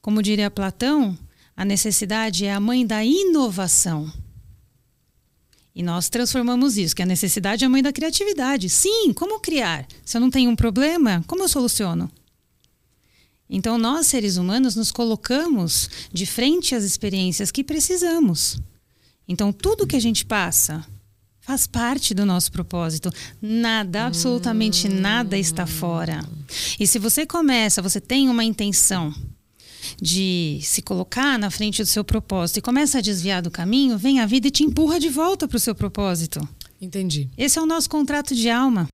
Como diria Platão, a necessidade é a mãe da inovação. E nós transformamos isso, que a necessidade é a mãe da criatividade. Sim, como criar? Se eu não tenho um problema, como eu soluciono? Então, nós, seres humanos, nos colocamos de frente às experiências que precisamos. Então, tudo que a gente passa faz parte do nosso propósito. Nada, absolutamente nada está fora. E se você começa, você tem uma intenção de se colocar na frente do seu propósito e começa a desviar do caminho, vem a vida e te empurra de volta para o seu propósito. Entendi. Esse é o nosso contrato de alma.